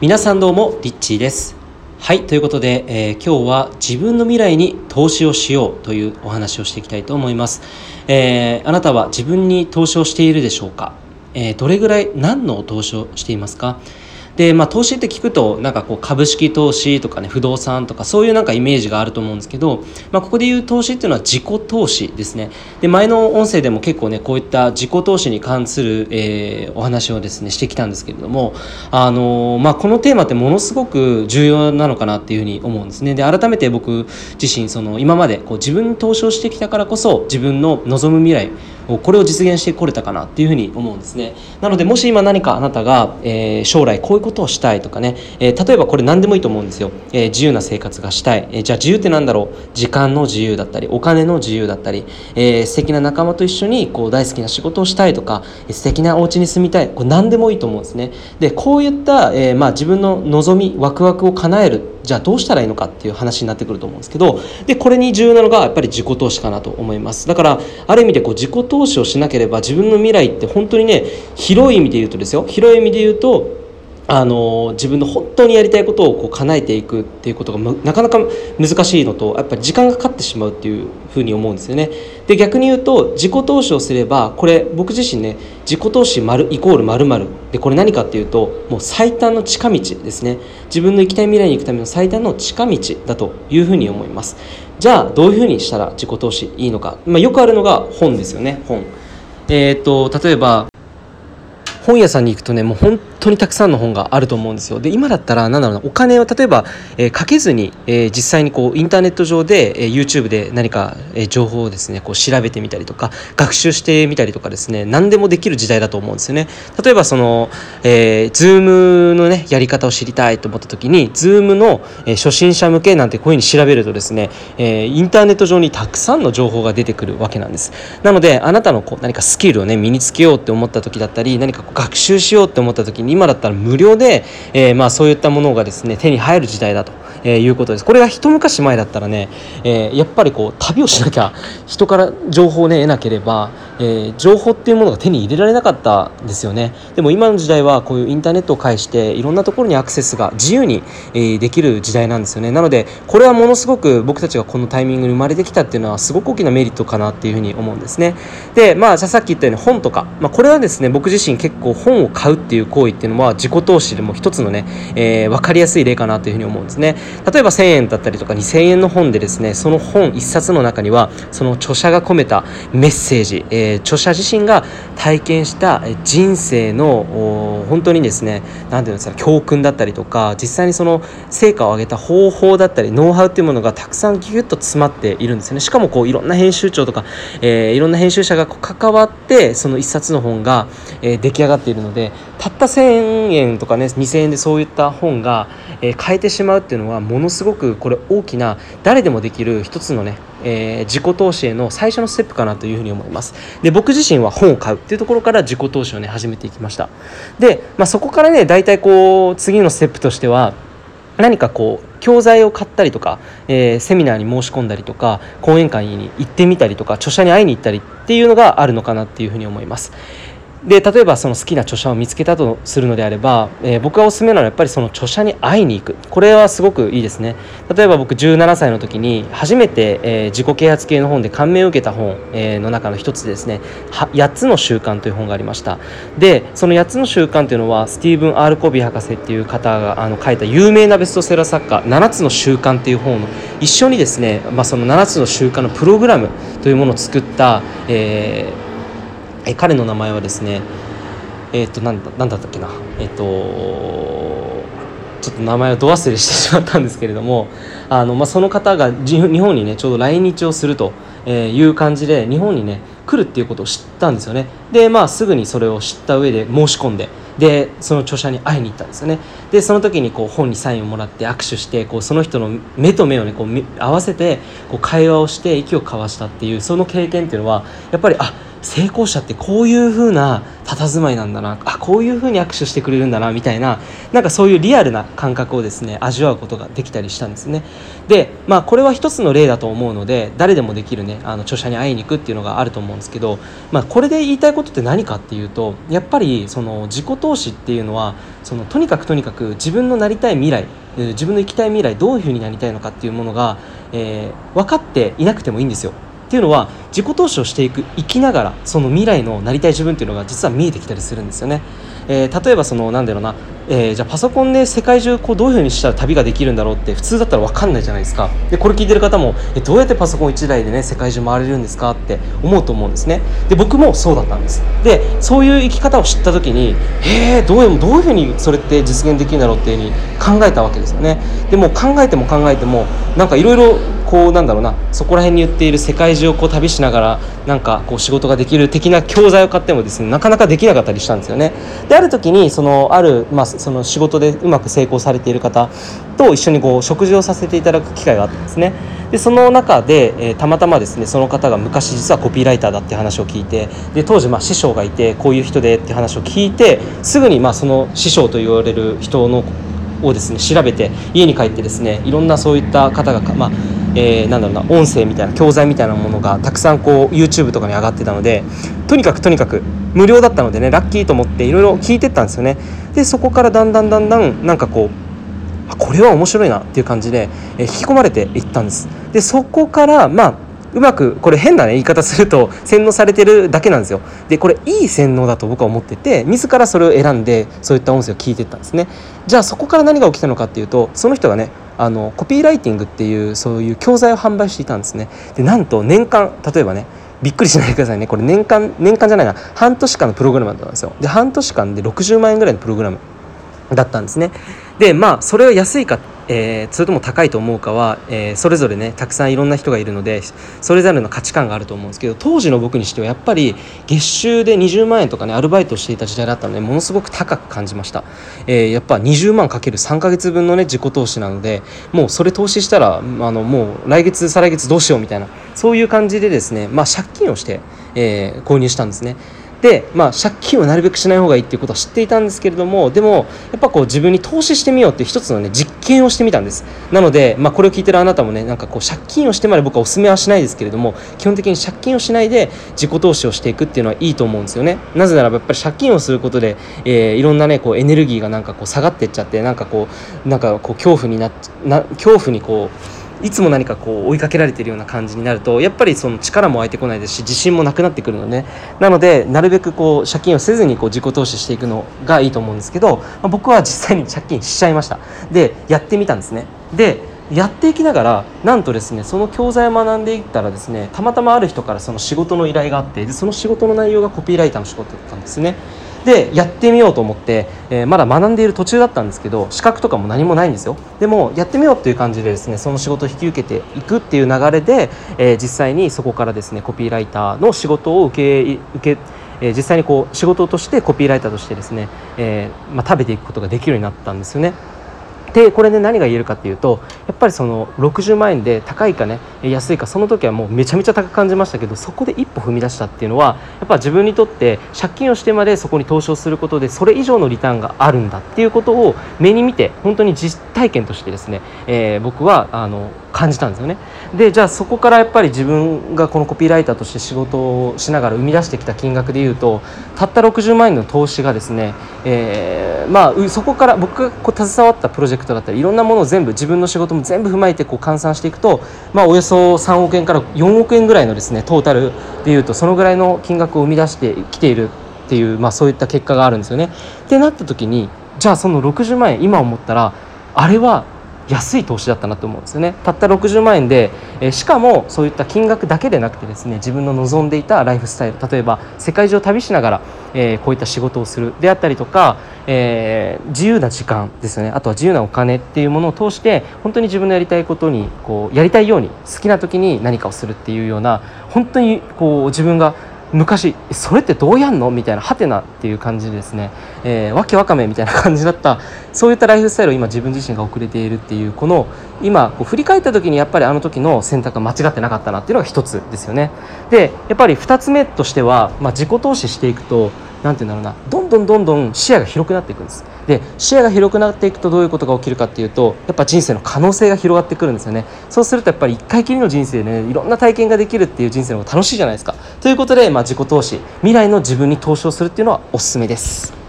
皆さんどうもリッチーです。はいということで、えー、今日は自分の未来に投資をしようというお話をしていきたいと思います、えー、あなたは自分に投資をしているでしょうか、えー、どれぐらい何の投資をしていますか？で、まあ、投資って聞くとなんかこう株式投資とかね不動産とかそういうなんかイメージがあると思うんですけど、まあ、ここで言う投資っていうのは自己投資ですね。で前の音声でも結構ねこういった自己投資に関する、えー、お話をですねしてきたんですけれども、あのー、まあ、このテーマってものすごく重要なのかなっていうふうに思うんですね。で改めて僕自身その今までこう自分に投資をしてきたからこそ自分の望む未来これを実現してこれたかなっていうふうに思うんですね。なのでもし今何かあなたが、えー、将来こういうことをしたいとかね、えー、例えばこれ何でもいいと思うんですよ、えー、自由な生活がしたい、えじゃあ自由って何だろう？時間の自由だったりお金の自由だったり、えー、素敵な仲間と一緒にこう大好きな仕事をしたいとか素敵なお家に住みたい。これ何でもいいと思うんですね。でこういった、えまあ、自分の望みワクワクを叶えるじゃあどうしたらいいのかっていう話になってくると思うんですけどでこれに重要なのがやっぱり自己投資かなと思います。だからある意味でこう自己投資をしなければ自分の未来って本当にね広い意味で言うとですよ。広い意味で言うとあの自分の本当にやりたいことをこう叶えていくっていうことがなかなか難しいのとやっぱり時間がかかってしまうっていうふうに思うんですよね。で逆に言うと自己投資をすればこれ僕自身ね自己投資丸イコール〇〇でこれ何かっていうともう最短の近道ですね。自分の行きたい未来に行くための最短の近道だというふうに思います。じゃあどういうふうにしたら自己投資いいのか、まあ、よくあるのが本ですよね本。えっ、ー、と例えば本屋さんに行くとねもう本当にたくさんの本があると思うんですよ。で今だったら何だろうなお金を例えば、えー、かけずに、えー、実際にこうインターネット上で、えー、YouTube で何か、えー、情報をですねこう調べてみたりとか学習してみたりとかですね何でもできる時代だと思うんですよね。例えばその、えー、Zoom のねやり方を知りたいと思った時に Zoom の、えー、初心者向けなんてこういうふうに調べるとですね、えー、インターネット上にたくさんの情報が出てくるわけなんです。なのであなたのこう何かスキルをね身につけようって思った時だったり何か学習しようって思った時に今だったら無料で、えー、まあそういったものがですね手に入る時代だと。えー、いうことです。これが一昔前だったらね、えー、やっぱりこう旅をしなきゃ人から情報をね得なければ、えー、情報っていうものが手に入れられなかったんですよね。でも今の時代はこういうインターネットを介していろんなところにアクセスが自由に、えー、できる時代なんですよね。なのでこれはものすごく僕たちがこのタイミングに生まれてきたっていうのはすごく大きなメリットかなっていうふうに思うんですね。でまあさっき言ったように本とか、まあ、これはですね僕自身結構本を買うっていう行為っていうのは自己投資でも一つのね、えー、分かりやすい例かなというふうに思うんですね。例えば1000円だったりとか2000円の本でですねその本1冊の中にはその著者が込めたメッセージ、えー、著者自身が体験した人生の本当にですね何て言うんですか教訓だったりとか実際にその成果を上げた方法だったりノウハウっていうものがたくさんギュッと詰まっているんですよね。しかもこういろんな編集長とか、えー、いろんな編集者が関わってその1冊の本が、えー、出来上がっているのでたった1000円とかね2000円でそういった本が、えー、変えてしまうっていうのはものすごくこれ大きな誰でもできる一つのね、えー、自己投資への最初のステップかなというふうに思います。で僕自身は本を買うっていうところから自己投資をね始めていきました。で、まあ、そこからね大体こう次のステップとしては何かこう教材を買ったりとか、えー、セミナーに申し込んだりとか講演会に行ってみたりとか著者に会いに行ったりっていうのがあるのかなっていうふうに思います。で例えばその好きな著者を見つけたとするのであれば、えー、僕がおすすめなのはやっぱりその著者に会いに行く。これはすごくいいですね。例えば僕17歳の時に初めて、えー、自己啓発系の本で感銘を受けた本、えー、の中の一つですね「8つの習慣」という本がありました。でその8つの習慣というのはスティーブン・アール・コビー博士っていう方があの書いた有名なベストセラー作家「7つの習慣」っていう本を一緒にですね、まあ、その7つの習慣のプログラムというものを作った、えーえ彼の名前はですねえっ、ー、となんだだったっけな。えっ、ー、とちょっと名前をど忘れしてしまったんですけれどもあの、まあ、その方が日本にねちょうど来日をするという感じで日本にね来るっていうことを知ったんですよね。でまあすぐにそれを知った上で申し込んででその著者に会いに行ったんですよね。でその時にこう本にサインをもらって握手してこうその人の目と目をねこう合わせてこう会話をして息を交わしたっていうその経験っていうのはやっぱりあっ成功者ってこういう風な佇まいなんだな。あこういう風に握手してくれるんだなみたいななんかそういうリアルな感覚をですね味わうことができたりしたんですね。でまあこれは一つの例だと思うので誰でもできるねあの著者に会いに行くっていうのがあると思うんですけど、まあ、これで言いたいことって何かっていうとやっぱりその自己投資っていうのはそのとにかくとにかく自分のなりたい未来自分の生きたい未来どういうふうになりたいのかっていうものが、えー、分かっていなくてもいいんですよ。っていうのは自己投資をしていく生きながらその未来のなりたい自分っていうのが実は見えてきたりするんですよね。えー、例えばそのなんだろうな、えー、じゃあパソコンで世界中こうどういうふうにしたら旅ができるんだろうって普通だったら分かんないじゃないですか。でこれ聞いてる方もえどうやってパソコン1台でね世界中回れるんですかって思うと思うんですね。で僕もそうだったんです。でそういう生き方を知った時にへえどうどういうふうにそれって実現できるんだろうっていうふうに考えたわけですよね。でも考えても考えてもなんかいろいろこうなんだろうなそこら辺に言っている世界中をこう旅しながらなんかこう仕事ができる的な教材を買ってもですねなかなかできなかったりしたんですよね。である時にそのある、まあ、その仕事でうまく成功されている方と一緒にこう食事をさせていただく機会があったんですね。でその中で、えー、たまたまですねその方が昔実はコピーライターだって話を聞いてで当時まあ師匠がいてこういう人でって話を聞いてすぐにまあその師匠と言われる人のをですね調べて家に帰ってですねいろんなそういった方が、まあえー、なんだろうな音声みたいな教材みたいなものがたくさんこう YouTube とかに上がってたのでとにかくとにかく無料だったのでねラッキーと思っていろいろ聞いてったんですよね。でそこからだんだんだんだんなんかこうあこれは面白いなっていう感じで、えー、引き込まれていったんです。でそこからまあうまくこれ変な、ね、言い方すると洗脳されてるだけなんですよ。でこれいい洗脳だと僕は思ってて自らそれを選んでそういった音声を聞いてったんですね。じゃあそこから何が起きたのかっていうとその人がねあのコピーライティングっていうそういう教材を販売していたんですね。でなんと年間例えばねびっくりしないでくださいね。これ年間年間じゃないな。半年間のプログラムだったんですよ。で半年間で60万円ぐらいのプログラムだったんですね。でまあそれは安いかってえー、それとも高いと思うかは、えー、それぞれねたくさんいろんな人がいるのでそれぞれの価値観があると思うんですけど当時の僕にしてはやっぱり月収で20万円とかねアルバイトをしていた時代だったのでものすごく高く感じました、えー、やっぱ20万かける3ヶ月分のね自己投資なのでもうそれ投資したらあのもう来月再来月どうしようみたいなそういう感じでですねまあ借金をして、え購入したんですね。で、まあ、借金をなるべくしない方がいいっていうことは知っていたんですけれどもでもやっぱこう自分に投資してみようっていう一つのね実験をしてみたんです。なので、まあ、これを聞いてるあなたもねなんかこう借金をしてまで僕はお勧めはしないですけれども基本的に借金をしないで自己投資をしていくっていうのはいいと思うんですよね。なぜならばやっぱり借金をすることで、えー、いろんなねこうエネルギーがなんかこう下がっていっちゃってなんかこうなんかこう恐怖になな恐怖にこういつも何かこう追いかけられてるような感じになるとやっぱりその力も湧いてこないですし自信もなくなってくるので、ね、なのでなるべくこう借金をせずにこう自己投資していくのがいいと思うんですけど、まあ、僕は実際に借金しちゃいました。でやってみたんですね。でやっていきながらなんとですねその教材を学んでいったらですねたまたまある人からその仕事の依頼があってでその仕事の内容がコピーライターの仕事だったんですね。でやってみようと思って、えー、まだ学んでいる途中だったんですけど資格とかも何もないんですよでもやってみようっていう感じでですねその仕事を引き受けていくっていう流れで、えー、実際にそこからですねコピーライターの仕事を受け受け実際にこう仕事としてコピーライターとしてですね、えー、まあ、食べていくことができるようになったんですよね。でこれで何が言えるかっていうとやっぱりその60万円で高いかね安いかその時はもうめちゃめちゃ高く感じましたけどそこで一歩踏み出したっていうのはやっぱ自分にとって借金をしてまでそこに投資をすることでそれ以上のリターンがあるんだっていうことを目に見て本当に実体験としてですね、えー、僕はあの感じたんですよね。でじゃあそこからやっぱり自分がこのコピーライターとして仕事をしながら生み出してきた金額でいうとたった60万円の投資がですね、えー、まあそこから僕がこう携わったプロジェクトだったりいろんなものを全部自分の仕事も全部踏まえてこう換算していくと、まあ、およそ3億円から4億円ぐらいのですねトータルでいうとそのぐらいの金額を生み出してきているっていう、まあ、そういった結果があるんですよね。ってなった時にじゃあその60万円今思ったらあれは安い投資だったなと思うんですよね。たった60万円で、え、しかもそういった金額だけでなくてですね自分の望んでいたライフスタイル例えば世界中を旅しながら、え、こういった仕事をする。であったりとか、え、自由な時間ですよね。あとは自由なお金っていうものを通して本当に自分のやりたいことにこうやりたいように好きな時に何かをするっていうような本当にこう自分が昔それってどうやんの？みたいなハテナっていう感じでですね、えー、わけわかめみたいな感じだった。そういったライフスタイルを今自分自身が遅れているっていうこの今こう振り返った時にやっぱりあの時の選択が間違ってなかったなっていうのが一つですよね。でやっぱり二つ目としては、まあ、自己投資していくと何て言うんだろうな。どんどんどんどん視野が広くなっていくんです。で視野が広くなっていくとどういうことが起きるかっていうとやっぱ人生の可能性が広がってくるんですよね。そうするとやっぱり一回きりの人生でねいろんな体験ができるっていう人生の方が楽しいじゃないですか。ということで、まあ、自己投資未来の自分に投資をするっていうのはおすすめです。